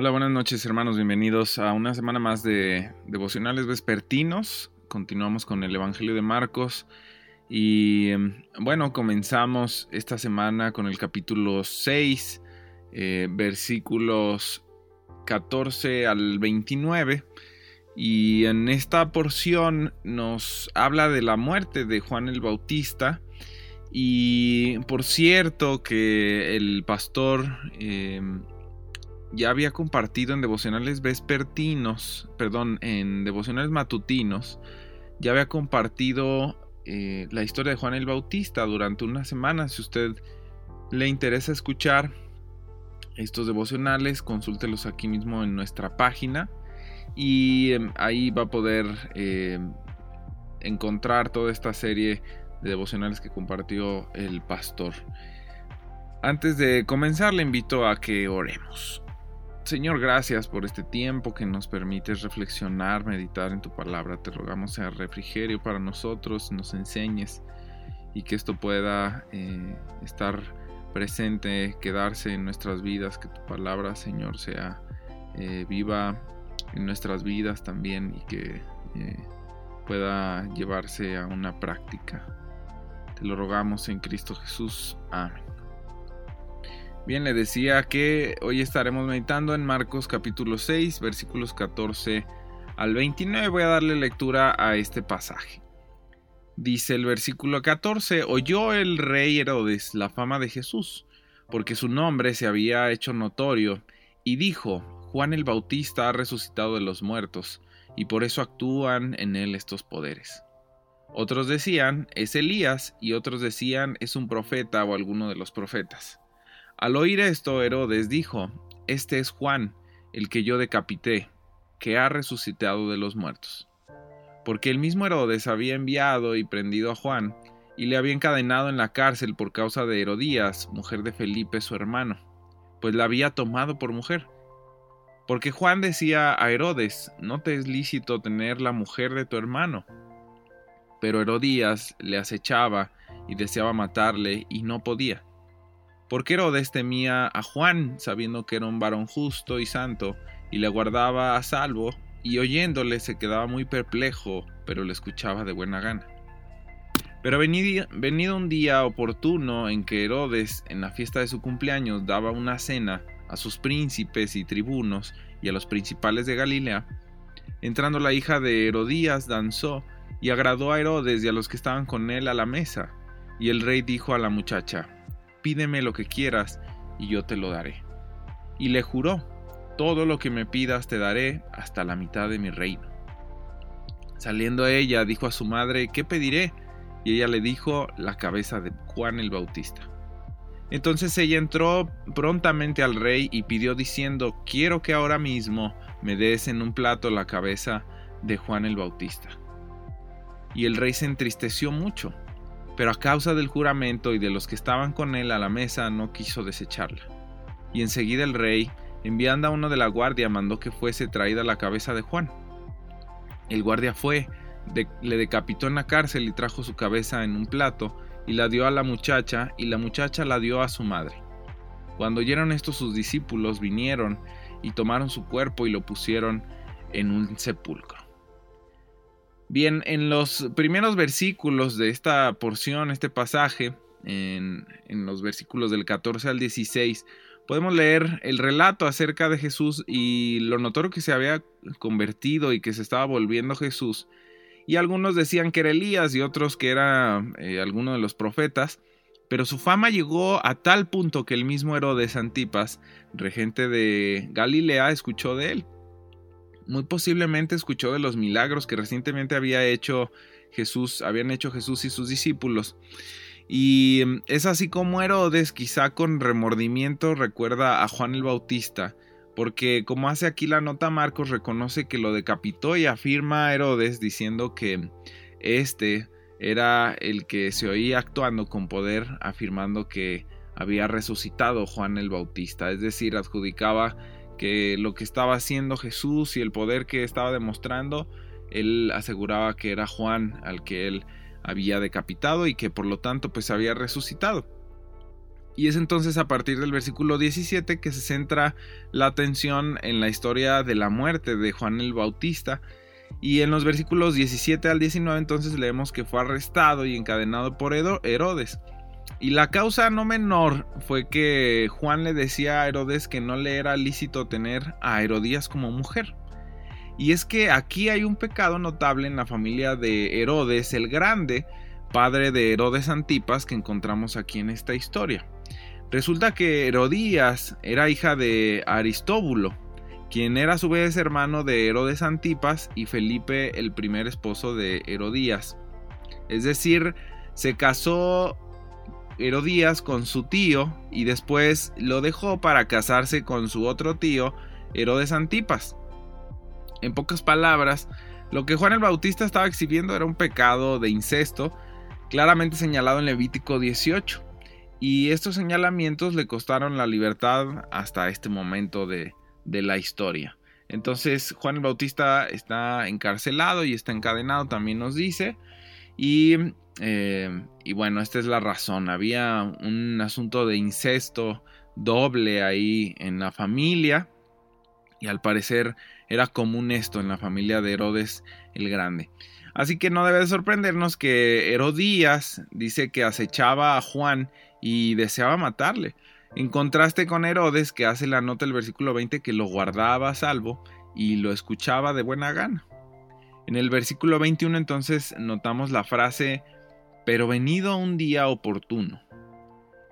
Hola, buenas noches hermanos, bienvenidos a una semana más de devocionales vespertinos. Continuamos con el Evangelio de Marcos y em, bueno, comenzamos esta semana con el capítulo 6, eh, versículos 14 al 29. Y en esta porción nos habla de la muerte de Juan el Bautista. Y por cierto que el pastor em, ya había compartido en devocionales vespertinos, perdón, en devocionales matutinos, ya había compartido eh, la historia de Juan el Bautista durante una semana. Si usted le interesa escuchar estos devocionales, consúltelos aquí mismo en nuestra página y em, ahí va a poder em, encontrar toda esta serie de devocionales que compartió el pastor. Antes de comenzar, le invito a que oremos. Señor, gracias por este tiempo que nos permites reflexionar, meditar en tu palabra. Te rogamos sea refrigerio para nosotros, nos enseñes y que esto pueda eh, estar presente, quedarse en nuestras vidas, que tu palabra, Señor, sea eh, viva en nuestras vidas también y que eh, pueda llevarse a una práctica. Te lo rogamos en Cristo Jesús. Amén. Bien, le decía que hoy estaremos meditando en Marcos capítulo 6, versículos 14 al 29. Voy a darle lectura a este pasaje. Dice el versículo 14, oyó el rey Herodes la fama de Jesús, porque su nombre se había hecho notorio, y dijo, Juan el Bautista ha resucitado de los muertos, y por eso actúan en él estos poderes. Otros decían, es Elías, y otros decían, es un profeta o alguno de los profetas. Al oír esto, Herodes dijo, Este es Juan, el que yo decapité, que ha resucitado de los muertos. Porque el mismo Herodes había enviado y prendido a Juan, y le había encadenado en la cárcel por causa de Herodías, mujer de Felipe su hermano, pues la había tomado por mujer. Porque Juan decía a Herodes, no te es lícito tener la mujer de tu hermano. Pero Herodías le acechaba y deseaba matarle y no podía porque Herodes temía a Juan, sabiendo que era un varón justo y santo, y le guardaba a salvo, y oyéndole se quedaba muy perplejo, pero le escuchaba de buena gana. Pero venido un día oportuno en que Herodes, en la fiesta de su cumpleaños, daba una cena a sus príncipes y tribunos y a los principales de Galilea, entrando la hija de Herodías danzó y agradó a Herodes y a los que estaban con él a la mesa. Y el rey dijo a la muchacha, pídeme lo que quieras y yo te lo daré. Y le juró, todo lo que me pidas te daré hasta la mitad de mi reino. Saliendo a ella, dijo a su madre, ¿qué pediré? Y ella le dijo, la cabeza de Juan el Bautista. Entonces ella entró prontamente al rey y pidió diciendo, quiero que ahora mismo me des en un plato la cabeza de Juan el Bautista. Y el rey se entristeció mucho pero a causa del juramento y de los que estaban con él a la mesa no quiso desecharla. Y enseguida el rey, enviando a uno de la guardia, mandó que fuese traída la cabeza de Juan. El guardia fue, le decapitó en la cárcel y trajo su cabeza en un plato, y la dio a la muchacha, y la muchacha la dio a su madre. Cuando oyeron esto sus discípulos vinieron y tomaron su cuerpo y lo pusieron en un sepulcro. Bien, en los primeros versículos de esta porción, este pasaje, en, los versículos del 14 al 16, podemos leer el relato acerca de Jesús y lo notorio que se había convertido y que se estaba volviendo Jesús. Y algunos decían que era Elías y otros que era eh, alguno de los profetas. Pero su fama llegó a tal punto que el mismo Herodes Antipas, regente de Galilea, escuchó de él muy posiblemente escuchó de los milagros que recientemente había hecho Jesús, habían hecho Jesús y sus discípulos. Y mm, es así como Herodes, quizá con remordimiento, recuerda a Juan el Bautista, porque como hace aquí la nota Marcos, reconoce que lo decapitó y afirma a Herodes diciendo que este era el que se oía actuando con poder, afirmando que había resucitado Juan el Bautista, es decir, adjudicaba que lo que estaba haciendo Jesús y el poder que estaba demostrando, él aseguraba que era Juan al que él había decapitado y que por lo tanto pues había resucitado. Y es entonces a partir del versículo 17 que se centra la atención en la historia de la muerte de Juan el Bautista. Y en los versículos 17 al 19 entonces leemos que fue arrestado y encadenado por Herodes. Y la causa no menor fue que Juan le decía a Herodes que no le era lícito tener a Herodías como mujer. Y es que aquí hay un pecado notable en la familia de Herodes el Grande, padre de Herodes Antipas que encontramos aquí en esta historia. Resulta que Herodías era hija de Aristóbulo, quien era a su vez hermano de Herodes Antipas y Felipe el primer esposo de Herodías. Es decir, se casó Herodías con su tío y después lo dejó para casarse con su otro tío, Herodes Antipas. En pocas palabras, lo que Juan el Bautista estaba exhibiendo era un pecado de incesto, claramente señalado en Levítico 18 y estos señalamientos le costaron la libertad hasta este momento de, la historia. Entonces Juan el Bautista está encarcelado y está encadenado, también nos dice. Y, eh, y, bueno, esta es la razón. Había un asunto de incesto doble ahí en la familia. Y al parecer era común esto en la familia de Herodes el Grande. Así que no debe sorprendernos que Herodías dice que acechaba a Juan y deseaba matarle. En contraste con Herodes, que hace la nota del versículo 20 que lo guardaba a salvo y lo escuchaba de buena gana. En el versículo 21 entonces notamos la frase, pero venido un día oportuno,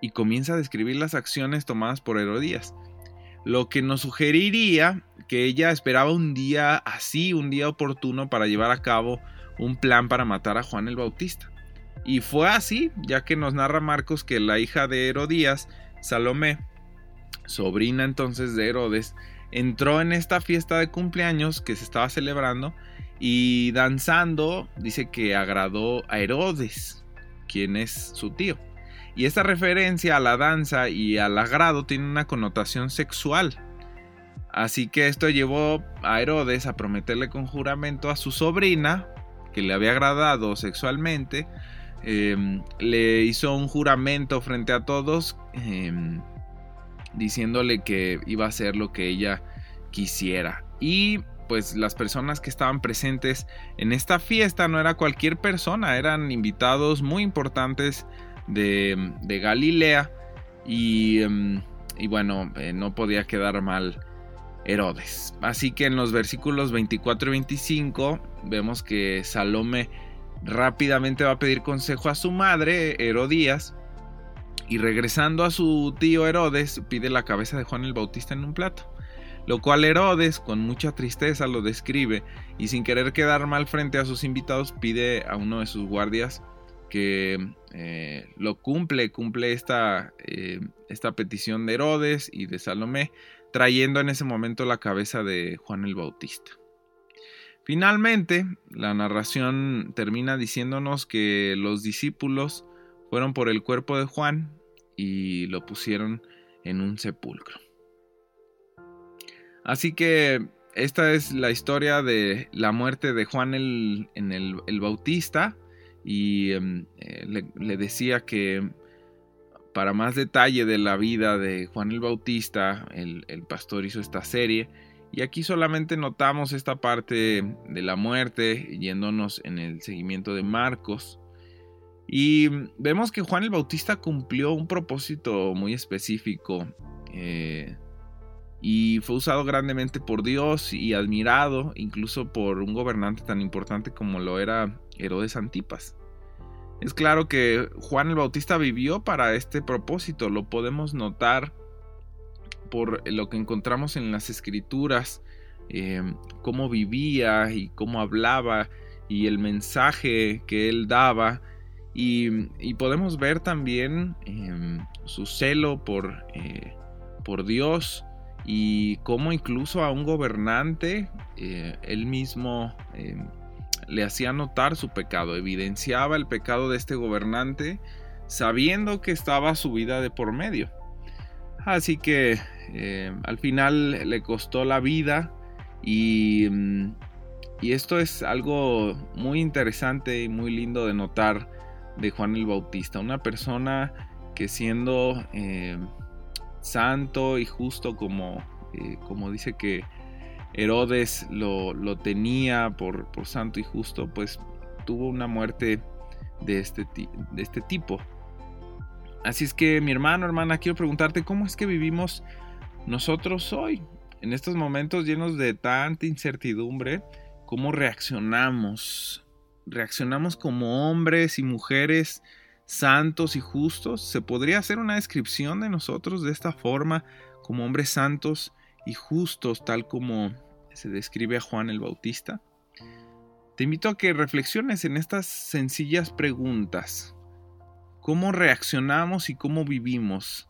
y comienza a describir las acciones tomadas por Herodías, lo que nos sugeriría que ella esperaba un día así, un día oportuno para llevar a cabo un plan para matar a Juan el Bautista. Y fue así, ya que nos narra Marcos que la hija de Herodías, Salomé, sobrina entonces de Herodes, entró en esta fiesta de cumpleaños que se estaba celebrando y danzando dice que agradó a Herodes, quien es su tío. Y esta referencia a la danza y al agrado tiene una connotación sexual. Así que esto llevó a Herodes a prometerle con juramento a su sobrina, que le había agradado sexualmente, Em, le hizo un juramento frente a todos em, diciéndole que iba a hacer lo que ella quisiera. Y pues las personas que estaban presentes en esta fiesta no era cualquier persona, eran invitados muy importantes de, Galilea y, em, bueno, eh, no podía quedar mal Herodes. Así que en los versículos 24 y 25 vemos que Salome rápidamente va a pedir consejo a su madre, Herodías, y regresando a su tío Herodes, pide la cabeza de Juan el Bautista en un plato. Lo cual Herodes, con mucha tristeza, lo describe y sin querer quedar mal frente a sus invitados, pide a uno de sus guardias que eh, lo cumple, cumple esta, eh, esta petición de Herodes y de Salomé, trayendo en ese momento la cabeza de Juan el Bautista. Finalmente, la narración termina diciéndonos que los discípulos fueron por el cuerpo de Juan y lo pusieron en un sepulcro. Así que esta es la historia de la muerte de Juan el, el, Bautista y em, eh, le, decía que para más detalle de la vida de Juan el Bautista, el pastor hizo esta serie y aquí solamente notamos esta parte de la muerte, yéndonos en el seguimiento de Marcos. Y vemos que Juan el Bautista cumplió un propósito muy específico. Eh, y fue usado grandemente por Dios y admirado incluso por un gobernante tan importante como lo era Herodes Antipas. Es claro que Juan el Bautista vivió para este propósito, lo podemos notar por lo que encontramos en las escrituras, eh, cómo vivía y cómo hablaba y el mensaje que él daba. Y, podemos ver también em, su celo por, eh, por Dios y cómo incluso a un gobernante eh, él mismo em, le hacía notar su pecado, evidenciaba el pecado de este gobernante sabiendo que estaba su vida de por medio. Así que eh, al final le costó la vida y, mm, y, esto es algo muy interesante y muy lindo de notar de Juan el Bautista, una persona que siendo eh, santo y justo como, eh, como dice que Herodes lo, tenía por, por, santo y justo, pues tuvo una muerte de este, de este tipo. Así es que mi hermano, hermana, quiero preguntarte cómo es que vivimos nosotros hoy, en estos momentos llenos de tanta incertidumbre, cómo reaccionamos. Reaccionamos como hombres y mujeres santos y justos. ¿Se podría hacer una descripción de nosotros de esta forma, como hombres santos y justos, tal como se describe a Juan el Bautista? Te invito a que reflexiones en estas sencillas preguntas. ¿Cómo reaccionamos y cómo vivimos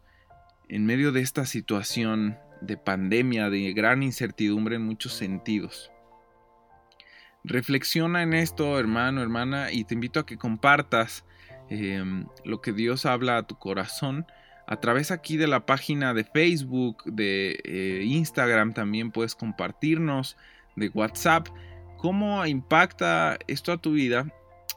en medio de esta situación de pandemia, de gran incertidumbre en muchos sentidos? Reflexiona en esto, hermano, hermana, y te invito a que compartas Em, lo que Dios habla a tu corazón. A través aquí de la página de Facebook, de eh, Instagram también puedes compartirnos, de WhatsApp, cómo impacta esto a tu vida,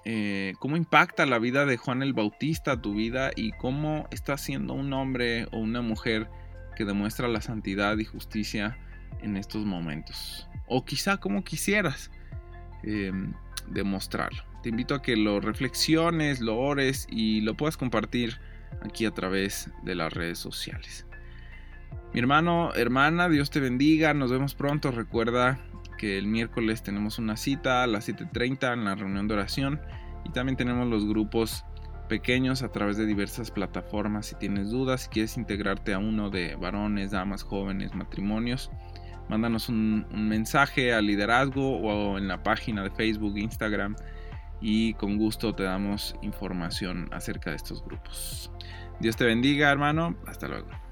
eh, cómo impacta la vida de Juan el Bautista a tu vida y cómo está siendo un hombre o una mujer que demuestra la santidad y justicia en estos momentos. O quizá como quisieras em, demostrarlo. Te invito a que lo reflexiones, lo ores y lo puedas compartir aquí a través de las redes sociales. Mi hermano, hermana, Dios te bendiga, nos vemos pronto. Recuerda que el miércoles tenemos una cita a las 7.30 en la reunión de oración y también tenemos los grupos pequeños a través de diversas plataformas. Si tienes dudas, si quieres integrarte a uno de varones, damas, jóvenes, matrimonios, mándanos un, un mensaje al liderazgo o en la página de Facebook, Instagram y con gusto te damos información acerca de estos grupos. Dios te bendiga, hermano. Hasta luego.